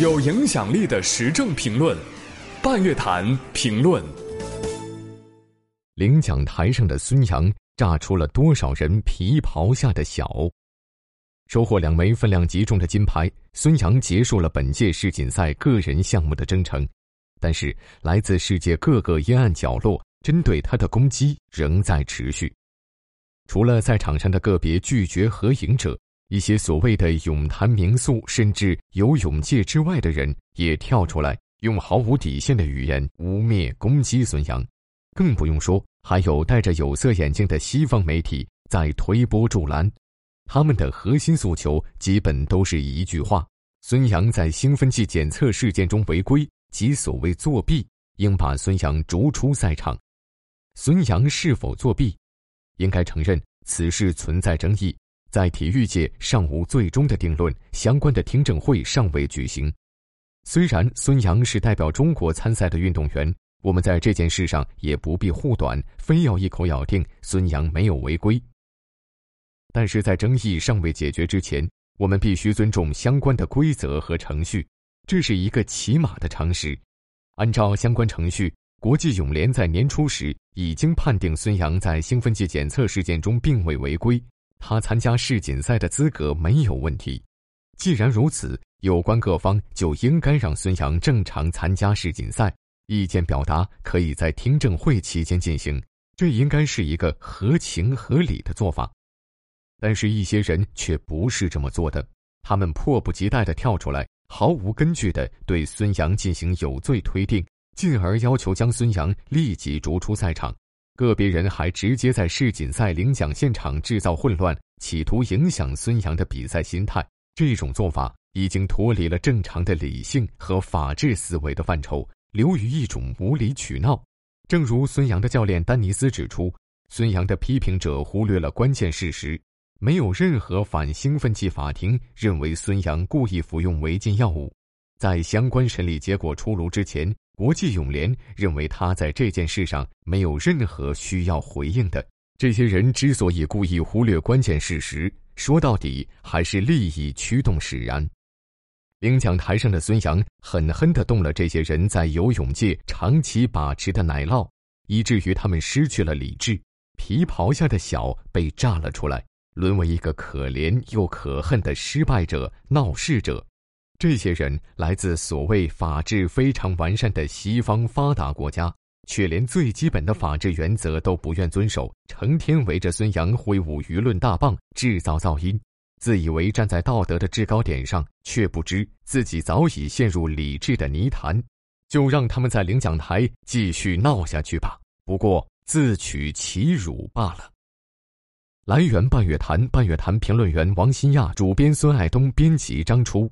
有影响力的时政评论，半月谈评论。领奖台上的孙杨炸出了多少人皮袍下的小？收获两枚分量极重的金牌，孙杨结束了本届世锦赛个人项目的征程。但是，来自世界各个阴暗角落针对他的攻击仍在持续。除了赛场上的个别拒绝合影者。一些所谓的泳坛名宿，甚至游泳界之外的人，也跳出来用毫无底线的语言污蔑攻击孙杨，更不用说还有戴着有色眼镜的西方媒体在推波助澜。他们的核心诉求基本都是一句话：孙杨在兴奋剂检测事件中违规及所谓作弊，应把孙杨逐出赛场。孙杨是否作弊？应该承认此事存在争议。在体育界尚无最终的定论，相关的听证会尚未举行。虽然孙杨是代表中国参赛的运动员，我们在这件事上也不必护短，非要一口咬定孙杨没有违规。但是在争议尚未解决之前，我们必须尊重相关的规则和程序，这是一个起码的常识。按照相关程序，国际泳联在年初时已经判定孙杨在兴奋剂检测事件中并未违规。他参加世锦赛的资格没有问题，既然如此，有关各方就应该让孙杨正常参加世锦赛。意见表达可以在听证会期间进行，这应该是一个合情合理的做法。但是，一些人却不是这么做的，他们迫不及待地跳出来，毫无根据地对孙杨进行有罪推定，进而要求将孙杨立即逐出赛场。个别人还直接在世锦赛领奖现场制造混乱，企图影响孙杨的比赛心态。这种做法已经脱离了正常的理性和法治思维的范畴，流于一种无理取闹。正如孙杨的教练丹尼斯指出，孙杨的批评者忽略了关键事实：没有任何反兴奋剂法庭认为孙杨故意服用违禁药物。在相关审理结果出炉之前。国际泳联认为他在这件事上没有任何需要回应的。这些人之所以故意忽略关键事实，说到底还是利益驱动使然。领奖台上的孙杨狠狠地动了这些人在游泳界长期把持的奶酪，以至于他们失去了理智，皮袍下的小被炸了出来，沦为一个可怜又可恨的失败者、闹事者。这些人来自所谓法治非常完善的西方发达国家，却连最基本的法治原则都不愿遵守，成天围着孙杨挥舞舆论大棒，制造噪音，自以为站在道德的制高点上，却不知自己早已陷入理智的泥潭。就让他们在领奖台继续闹下去吧，不过自取其辱罢了。来源：半月谈，半月谈评论员王新亚，主编孙爱东，编辑张初。